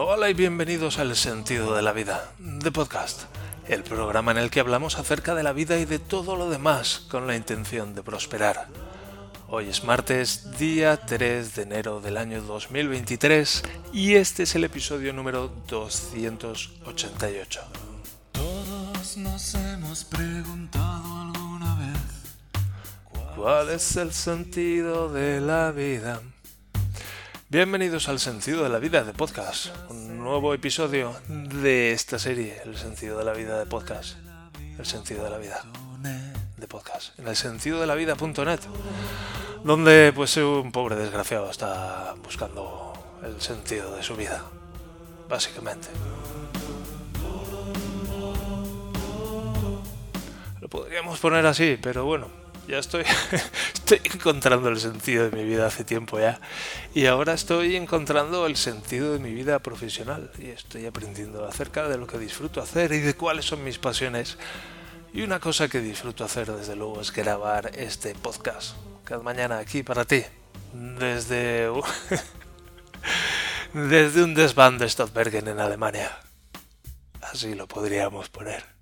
Hola y bienvenidos al Sentido de la Vida, de podcast, el programa en el que hablamos acerca de la vida y de todo lo demás con la intención de prosperar. Hoy es martes, día 3 de enero del año 2023 y este es el episodio número 288. Todos nos hemos preguntado alguna vez ¿Cuál es el sentido de la vida? Bienvenidos al Sentido de la Vida de Podcast, un nuevo episodio de esta serie, El Sentido de la Vida de Podcast, El Sentido de la Vida de Podcast, en el donde pues un pobre desgraciado está buscando el sentido de su vida, básicamente. Lo podríamos poner así, pero bueno, ya estoy, estoy encontrando el sentido de mi vida hace tiempo ya. Y ahora estoy encontrando el sentido de mi vida profesional. Y estoy aprendiendo acerca de lo que disfruto hacer y de cuáles son mis pasiones. Y una cosa que disfruto hacer desde luego es grabar este podcast. Cada mañana aquí para ti. Desde, desde un desván de Stadtbergen en Alemania. Así lo podríamos poner.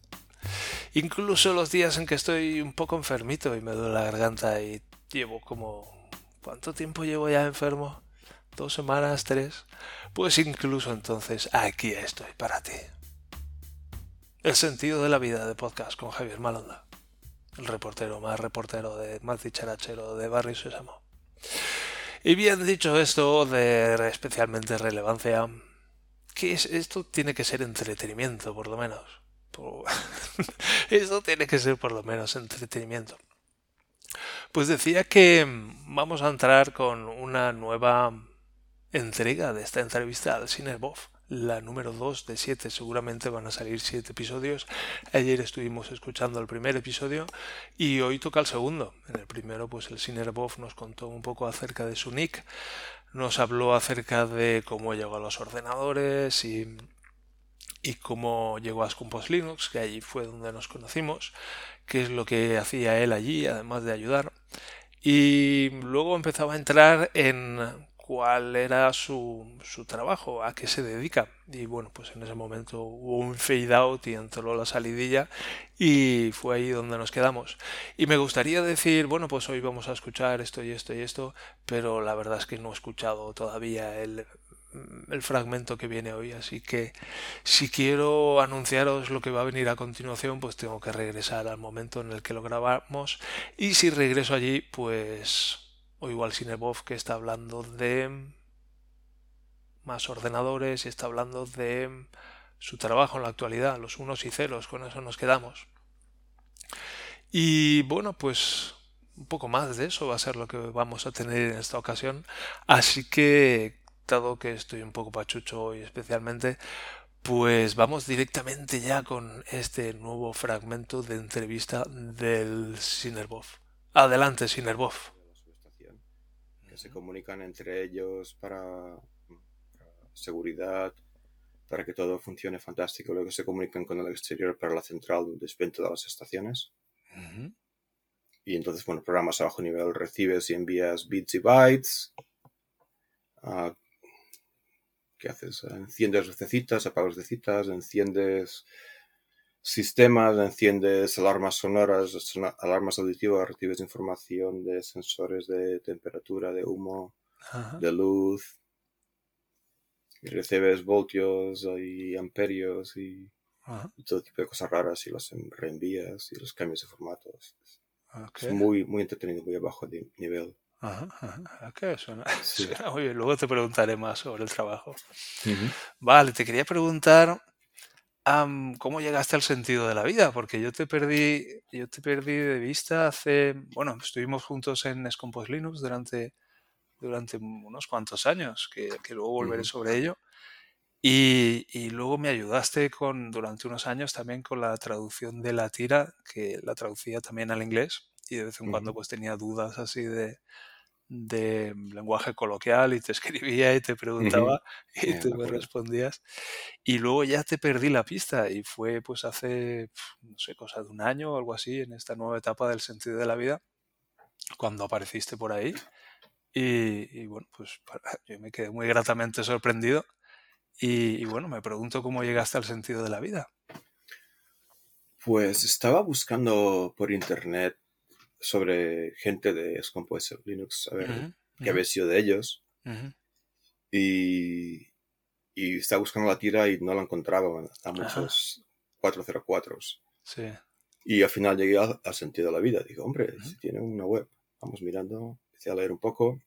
Incluso los días en que estoy un poco enfermito y me duele la garganta y llevo como... ¿Cuánto tiempo llevo ya enfermo? ¿Dos semanas? ¿Tres? Pues incluso entonces aquí estoy para ti. El sentido de la vida de podcast con Javier Malonda. El reportero más reportero de más dicharachero de Barrio Sésamo. Y bien dicho esto de especialmente relevancia, que es, esto tiene que ser entretenimiento por lo menos Eso tiene que ser por lo menos entretenimiento. Pues decía que vamos a entrar con una nueva entrega de esta entrevista al Cinerbov, la número 2 de 7. Seguramente van a salir 7 episodios. Ayer estuvimos escuchando el primer episodio y hoy toca el segundo. En el primero, pues el Cinerbov nos contó un poco acerca de su nick, nos habló acerca de cómo llegó a los ordenadores y y cómo llegó a Scompos Linux, que allí fue donde nos conocimos, qué es lo que hacía él allí, además de ayudar. Y luego empezaba a entrar en cuál era su, su, trabajo, a qué se dedica. Y bueno, pues en ese momento hubo un fade out y entró la salidilla y fue ahí donde nos quedamos. Y me gustaría decir, bueno, pues hoy vamos a escuchar esto y esto y esto, pero la verdad es que no he escuchado todavía el, el fragmento que viene hoy, así que si quiero anunciaros lo que va a venir a continuación, pues tengo que regresar al momento en el que lo grabamos y si regreso allí, pues o igual Cinebov que está hablando de más ordenadores y está hablando de su trabajo en la actualidad, los unos y ceros, con eso nos quedamos. Y bueno, pues un poco más de eso va a ser lo que vamos a tener en esta ocasión. Así que dado que estoy un poco pachucho hoy especialmente, pues vamos directamente ya con este nuevo fragmento de entrevista del Sinerbov. Adelante, Sinerbov. Que se comunican entre ellos para, seguridad, para que todo funcione fantástico. Luego se comunican con el exterior para la central de desvento de las estaciones. Y entonces, bueno, programas a bajo nivel recibes y envías bits y bytes. Uh, ¿Qué haces? Enciendes lucecitas, apagas citas, enciendes sistemas, enciendes alarmas sonoras, alarmas auditivas, recibes información de sensores de temperatura, de humo, de luz, y recibes voltios y amperios y, todo tipo de cosas raras y los reenvías y los cambios de formatos. Es muy, muy entretenido, muy a bajo de nivel. Ajá, ajá. ¿Qué suena? muy bien. Luego te preguntaré más sobre el trabajo. Vale, te quería preguntar cómo llegaste al sentido de la vida, porque yo te perdí, yo te perdí de vista hace, bueno, estuvimos juntos en Scompos Linux durante, durante unos cuantos años, que, luego volveré sobre ello. Y, y, luego me ayudaste con, durante unos años también con la traducción de la tira, que la traducía también al inglés y de vez en cuando pues tenía dudas así de, de lenguaje coloquial y te escribía y te preguntaba y tú me respondías. Y luego ya te perdí la pista y fue pues hace no sé cosa de un año o algo así en esta nueva etapa del sentido de la vida cuando apareciste por ahí y, y bueno pues yo me quedé muy gratamente sorprendido Y, y bueno, me pregunto cómo llegaste al sentido de la vida. Pues estaba buscando por internet sobre gente de Scomposer Linux, a ver qué ujú, había sido de ellos. Y, y estaba buscando la tira y no la encontraba, a muchos 404. Sí. Y al final llegué al, sentido de la vida. Digo, hombre, si tiene una web, vamos mirando, empecé a leer un poco.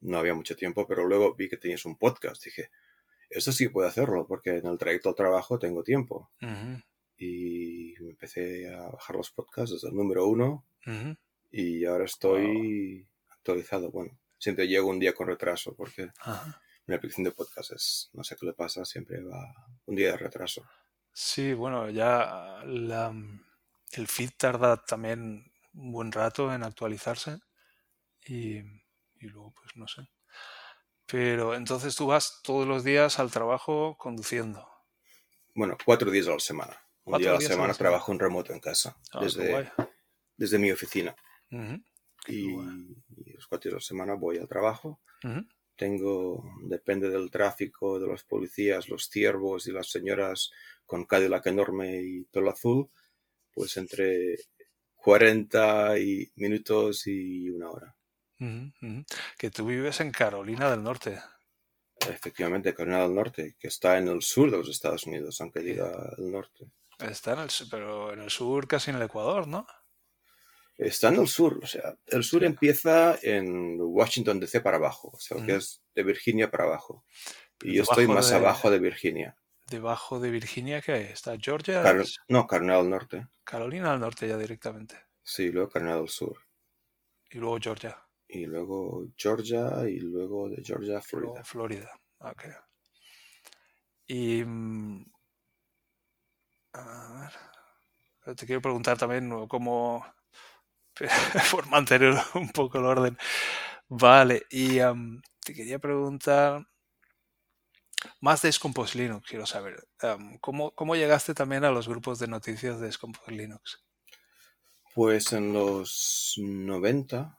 No había mucho tiempo, pero luego vi que tenías un podcast. Dije, eso sí puedo hacerlo, porque en el trayecto al trabajo tengo tiempo. Y me empecé a bajar los podcasts desde el número uno y ahora estoy actualizado. Bueno, siempre llego un día con retraso porque mi aplicación de podcast es, no sé qué le pasa, siempre va un día de retraso. Sí, bueno, ya la- el feed tarda también un buen rato en actualizarse y, y luego pues no sé. Pero entonces tú vas todos los días al trabajo conduciendo. Bueno, cuatro días a la semana. Un día a la semana trabajo en remoto en casa, Ah, desde, desde mi oficina. Y, los cuatro días a la semana voy al trabajo. Tengo, depende del tráfico, de los policías, los ciervos y las señoras con Cadillac enorme y pelo azul, pues entre 40 y minutos y una hora. Que tú vives en Carolina del Norte. Efectivamente, Carolina del Norte, que está en el sur de los Estados Unidos, aunque diga el norte. Está en el, su- pero en el sur, casi en el Ecuador, ¿no? Está en el sur, o sea, el sur Sí. empieza en Washington DC para abajo, o sea, lo que es de Virginia para abajo. Pero Y yo estoy más de- abajo de Virginia. Debajo de Virginia, ¿qué hay? Está Georgia, Car- es no, Carolina del Norte. Carolina del Norte ya directamente. Sí, luego Carolina del Sur. Y luego Georgia. Y luego Georgia y luego de Georgia, luego Florida. Florida. Ok. Y. A ver. Te quiero preguntar también cómo. por mantener un poco el orden. Vale, y te quería preguntar. Más de Scompos Linux, quiero saber. ¿cómo, ¿Cómo llegaste también a los grupos de noticias de Scompos Linux? Pues en los 90,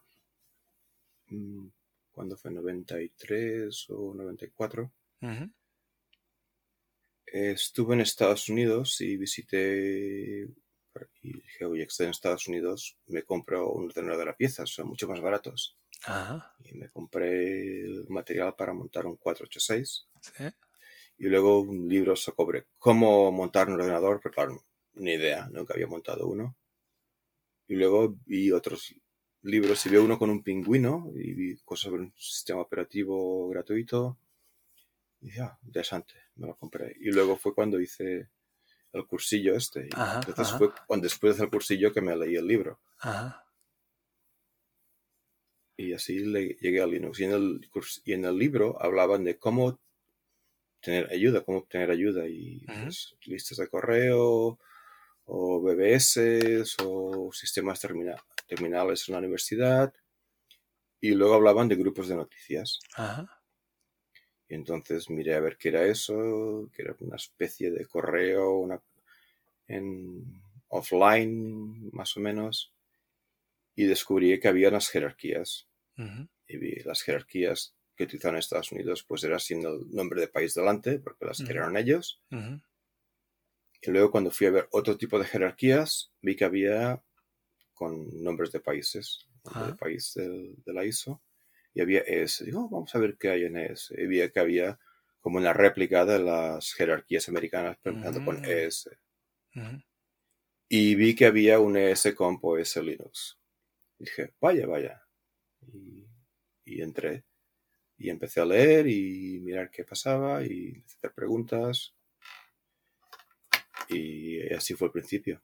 mm, ¿cuándo fue? 93 o 94, Ujú, eh, estuve en Estados Unidos y visité y dije, oye, estoy en Estados Unidos, me compro un ordenador de la pieza, son mucho más baratos. Ajá, Y me compré el material para montar un 486 sí. y luego un libro sobre cómo montar un ordenador, pero claro, ni idea, nunca había montado uno. Y luego vi otros libros y vi uno con un pingüino y vi cosas sobre un sistema operativo gratuito. Y dije, ah, interesante, me lo compré. Y luego fue cuando hice el cursillo este. Y Ajá, entonces ajá. fue cuando después del cursillo que me leí el libro. Ajá. Y así le, llegué a Linux. Y en, el, y en el libro hablaban de cómo tener ayuda, cómo obtener ayuda. Y pues, listas de correo, o BBS, o sistemas termina- terminales en la universidad. Y luego hablaban de grupos de noticias. Ajá. Y entonces miré a ver qué era eso, que era una especie de correo, una en offline, más o menos. Y descubrí que había unas jerarquías. y vi las jerarquías que utilizaban en Estados Unidos, pues era sin el nombre de país delante, porque las Ujú. crearon ellos. Y luego cuando fui a ver otro tipo de jerarquías, vi que había con nombres de países, nombre de Ah. país del- de la ISO, y había ES. Digo, "Oh, vamos a ver qué hay en ES. Y vi que había como una réplica de las jerarquías americanas, pero empezando con Mm. ES. Y vi que había un ES comp o ES Linux. Y dije, vaya, vaya. Y, y entré. Y empecé a leer y mirar qué pasaba y hacer preguntas. Y así fue el principio.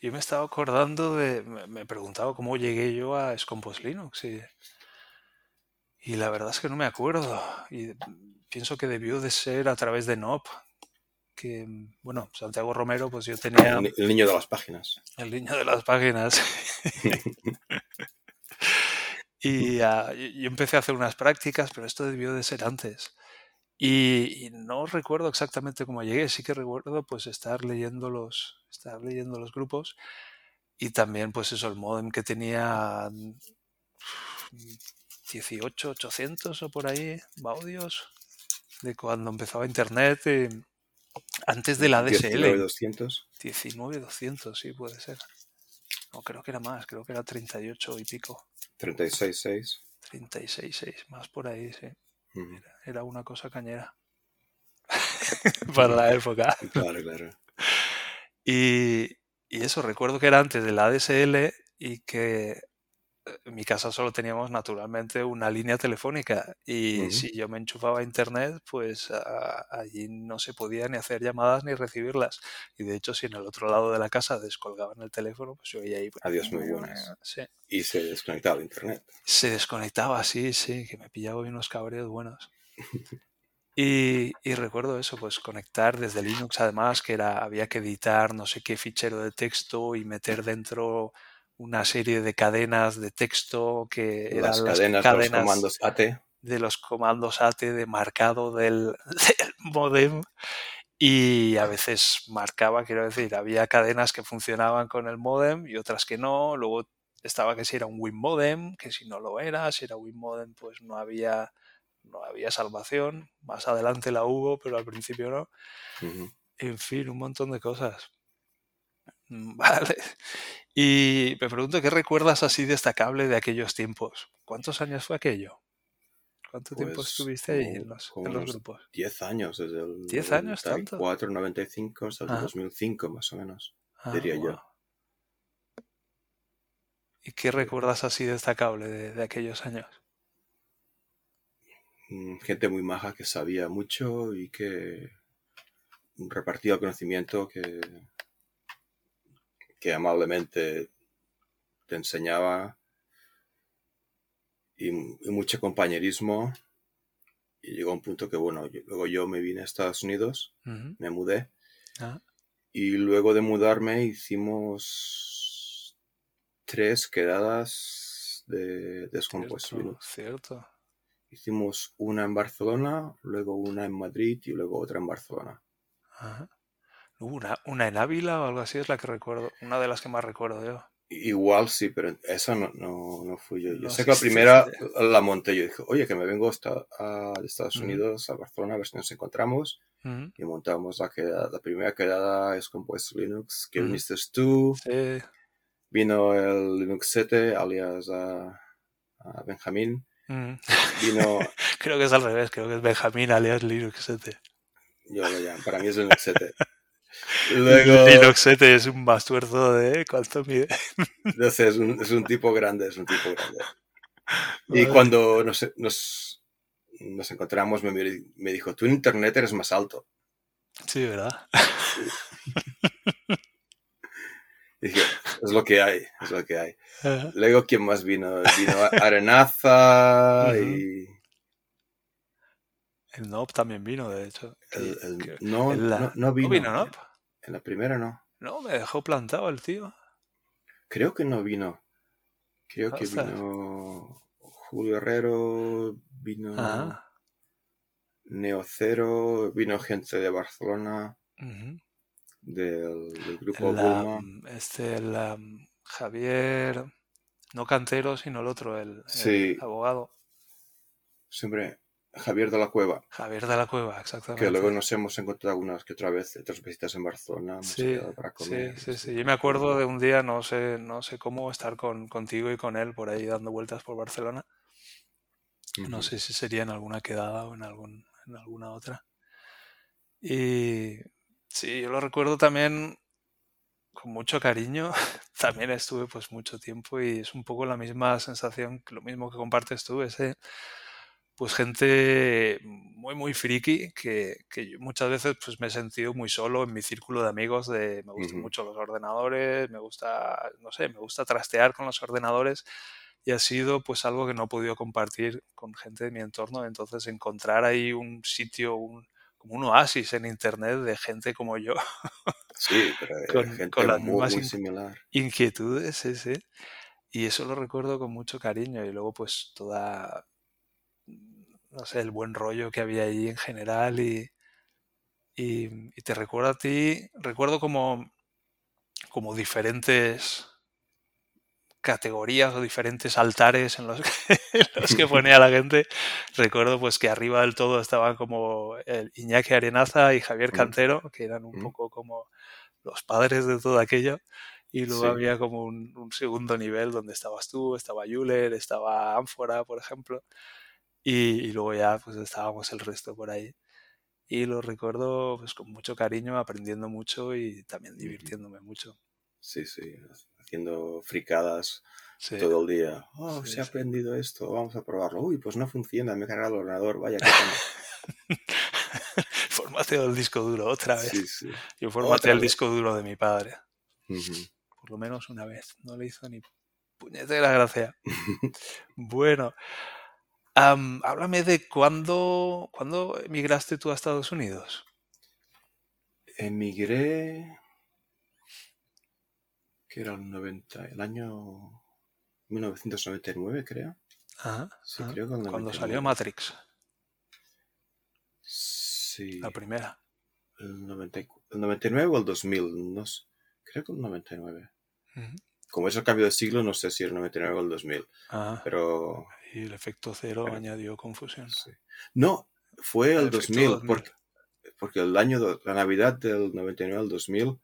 Yo me estaba acordando de, me, me preguntaba cómo llegué yo a Scompos Linux y, y la verdad es que no me acuerdo y pienso que debió de ser a través de NOP, que bueno, Santiago Romero pues yo tenía El, ni- el niño de las páginas. el niño de las páginas y ah, yo yo empecé a hacer unas prácticas, pero esto debió de ser antes. Y, y no recuerdo exactamente cómo llegué, sí que recuerdo pues estar leyendo los, estar leyendo los grupos y también pues eso, el modem que tenía mm, 18, 800 o por ahí, baudios. de cuando empezaba Internet, eh, antes de la DSL. 19200. 19200, sí, puede ser. No, creo que era más, creo que era 38 y pico. 366. 36,6, más por ahí, sí. Era una cosa cañera. Para la época. Claro, claro. Y, y eso, recuerdo que era antes de la ADSL y que en mi casa solo teníamos naturalmente una línea telefónica y si yo me enchufaba a internet, pues a- allí no se podía ni hacer llamadas ni recibirlas. Y de hecho, si en el otro lado de la casa descolgaban el teléfono, pues yo oía ahí... Adiós, muy buenas. Sí. Y se desconectaba de internet. Se desconectaba, sí, sí, que me pillaba hoy unos cabreos buenos. Y, y recuerdo eso, pues conectar desde Linux, además, que era, había que editar no sé qué fichero de texto y meter dentro una serie de cadenas de texto que eran Las las cadenas, cadenas los comandos AT. de los comandos AT de marcado del, del modem y a veces marcaba, quiero decir, había cadenas que funcionaban con el modem y otras que no, luego estaba que si era un WinModem, que si no lo era, si era WinModem pues no había no había salvación, más adelante la hubo, pero al principio no. En fin, un montón de cosas. Vale. Y me pregunto, ¿qué recuerdas así destacable de aquellos tiempos? ¿Cuántos años fue aquello? ¿Cuánto tiempo Pues, estuviste ahí en los, en grupos? 10 años, desde el 10 años, tanto. 94, 95 hasta el Ajá. 2005 más o menos. Ah, diría yo. ¿Y qué recuerdas así destacable de, de aquellos años? Mm, Gente muy maja que sabía mucho y que repartía el conocimiento que, que amablemente te enseñaba y, y mucho compañerismo. Y llegó un punto que, bueno, yo- luego yo me vine a Estados Unidos, me mudé Ah, y luego de mudarme hicimos tres quedadas de Descompuest cierto. Hicimos una en Barcelona, luego una en Madrid y luego otra en Barcelona. Ajá. Una, una en Ávila o algo así es la que recuerdo, una de las que más recuerdo yo. Igual sí, pero esa no, no, no fui yo. Yo No sé que la primera la monté. Yo dije, oye, que me vengo hasta, a, de Estados. Unidos a Barcelona a ver si nos encontramos. Y montamos la, quedada, la primera quedada es Compuesto Linux, que viniste tú, Sí, vino el Linux 7, alias a, a Benjamín, vino, Creo que es al revés, creo que es Benjamín alias Linux 7. yo lo llamo, para mí es Linux 7. Luego, Linux 7 es un mastuerzo de cuánto mide. entonces es un, es un tipo grande, es un tipo grande. Y Vale. cuando nos, nos, nos encontramos me, y me dijo, tú en internet eres más alto. Sí, ¿verdad? Y dije, es lo que hay, es lo que hay. Luego, ¿quién más vino? Vino Arenaza y... El Nob también vino, de hecho. el- el- que- no, la- no, no vino. vino Nob? En la primera no. No, me dejó plantado el tío. Creo que no vino. Creo que vino Julio Herrero, vino Ajá. Neocero, vino gente de Barcelona, del, del grupo El, Bulma. am, este, el am, Javier, no Cantero, sino el otro, el, el Sí. abogado. Siempre Javier de la Cueva, Javier de la Cueva, exactamente. que luego nos hemos encontrado unas que otra vez, otras visitas en Barcelona, hemos Sí, para sí, comer. sí, sí. Yo me acuerdo de un día, no sé, no sé cómo, estar con, contigo y con él por ahí dando vueltas por Barcelona. No Ujú. sé si sería en alguna quedada o en, algún, en alguna otra. Y sí, yo lo recuerdo también con mucho cariño. También estuve pues mucho tiempo y es un poco la misma sensación, lo mismo que compartes tú, ese pues gente muy muy friki que, que yo muchas veces pues me he sentido muy solo en mi círculo de amigos de me gustan mucho los ordenadores, me gusta, no sé, me gusta trastear con los ordenadores y ha sido pues algo que no he podido compartir con gente de mi entorno, entonces encontrar ahí un sitio, un, como un oasis en internet de gente como yo, Sí, pero era con, gente con las muy, mismas muy similar. inquietudes, sí, sí. Y eso lo recuerdo con mucho cariño y luego pues toda, no sé, el buen rollo que había ahí en general y, y, y te recuerdo a ti, recuerdo como, como diferentes categorías o diferentes altares en los que, en los que ponía la gente. Recuerdo pues que arriba del todo estaban como el Iñaki Arenaza y Javier Mm. Cantero, que eran un Mm. poco como los padres de todo aquello. Y luego Sí. había como un, un segundo nivel donde estabas tú, estaba Yuler, estaba Ánfora, por ejemplo. Y, y luego ya pues estábamos el resto por ahí. Y lo recuerdo pues con mucho cariño, aprendiendo mucho y también divirtiéndome mucho. Sí, sí, haciendo fricadas Sí. todo el día. Oh, Sí, se ha sí. aprendido esto, vamos a probarlo. Uy, pues no funciona, me he cargado el ordenador, vaya que. Formateo del disco duro otra vez. Sí, sí. Yo formateé el vez. disco duro de mi padre, Ujú. por lo menos una vez. No le hizo ni puñetera gracia. Bueno, am, háblame de cuándo, cuándo emigraste tú a Estados Unidos. Emigré, que era el 90, el año 1999, creo. Ajá, Sí, ajá. creo Cuando 99. salió Matrix, Sí, la primera. el, 90 y- el 99 o el 2000, no sé. Creo que el 99. Ujú. Como es el cambio de siglo, no sé si el 99 o el 2000, Ajá. pero Y el efecto cero añadió confusión. sí. No, fue El el efecto 2000, 2000. porque, porque el año, la Navidad del 99 al 2000,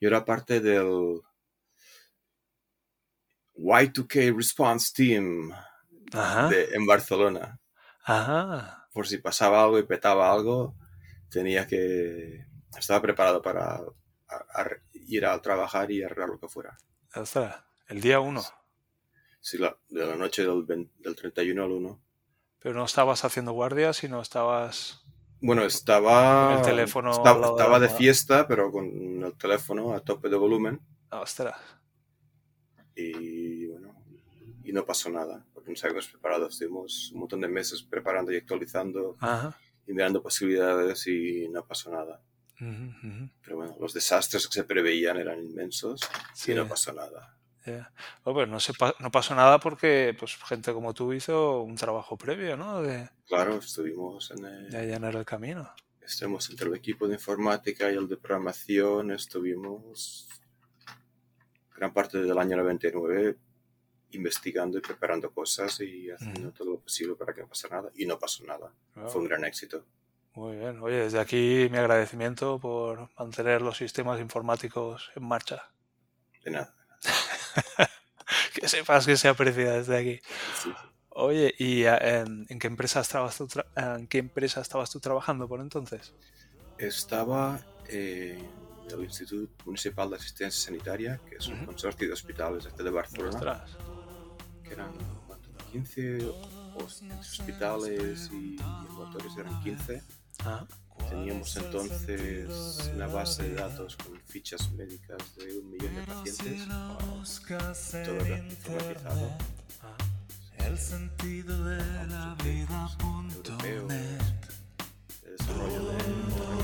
yo era parte del Y2K Response Team Ajá. de- en Barcelona. Ajá. Por si pasaba algo y petaba algo, tenía que... Estaba preparado para a- a- ir a trabajar y arreglar lo que fuera. El día uno. Sí, la, de la noche del, 20 del 31 al 1. Pero no estabas haciendo guardia, sino estabas... Bueno, estaba. Con el teléfono Estaba, de estaba de almohada. fiesta, pero con el teléfono a tope de volumen. Ostras. Y bueno, y no pasó nada, porque nos habíamos preparado. Estuvimos un montón de meses preparando y actualizando Ajá. y mirando posibilidades y no pasó nada. Ujú, ujú. Pero bueno, los desastres que se preveían eran inmensos Sí, y no pasó nada. Ya. Oh, pues no, se pa- no pasó nada porque pues, gente como tú hizo un trabajo previo, ¿no? De, Claro, estuvimos en el, de allanar el camino. estuvimos entre el equipo de informática y el de programación, estuvimos gran parte del año 99 investigando y preparando cosas y haciendo todo lo posible para que no pasara nada. Y no pasó nada. Wow, Fue un gran éxito. Muy bien. Oye, desde aquí mi agradecimiento por mantener los sistemas informáticos en marcha. De nada. Que sepas que se aprecia desde aquí. Sí. Oye, ¿y eh, en, en qué empresa estabas tú en qué empresa estabas tú trabajando por entonces? Estaba en el Instituto Municipal de Asistencia Sanitaria, que es un Ujú. consorcio de hospitales de aquí de Barcelona, Ostras. que eran ¿cuánto? 15 hos- hospitales y ambulatorios eran 15. Ah, Teníamos entonces una base de datos con fichas médicas de un millón de pacientes, todo informatizado. El sentido de la vida. El desarrollo de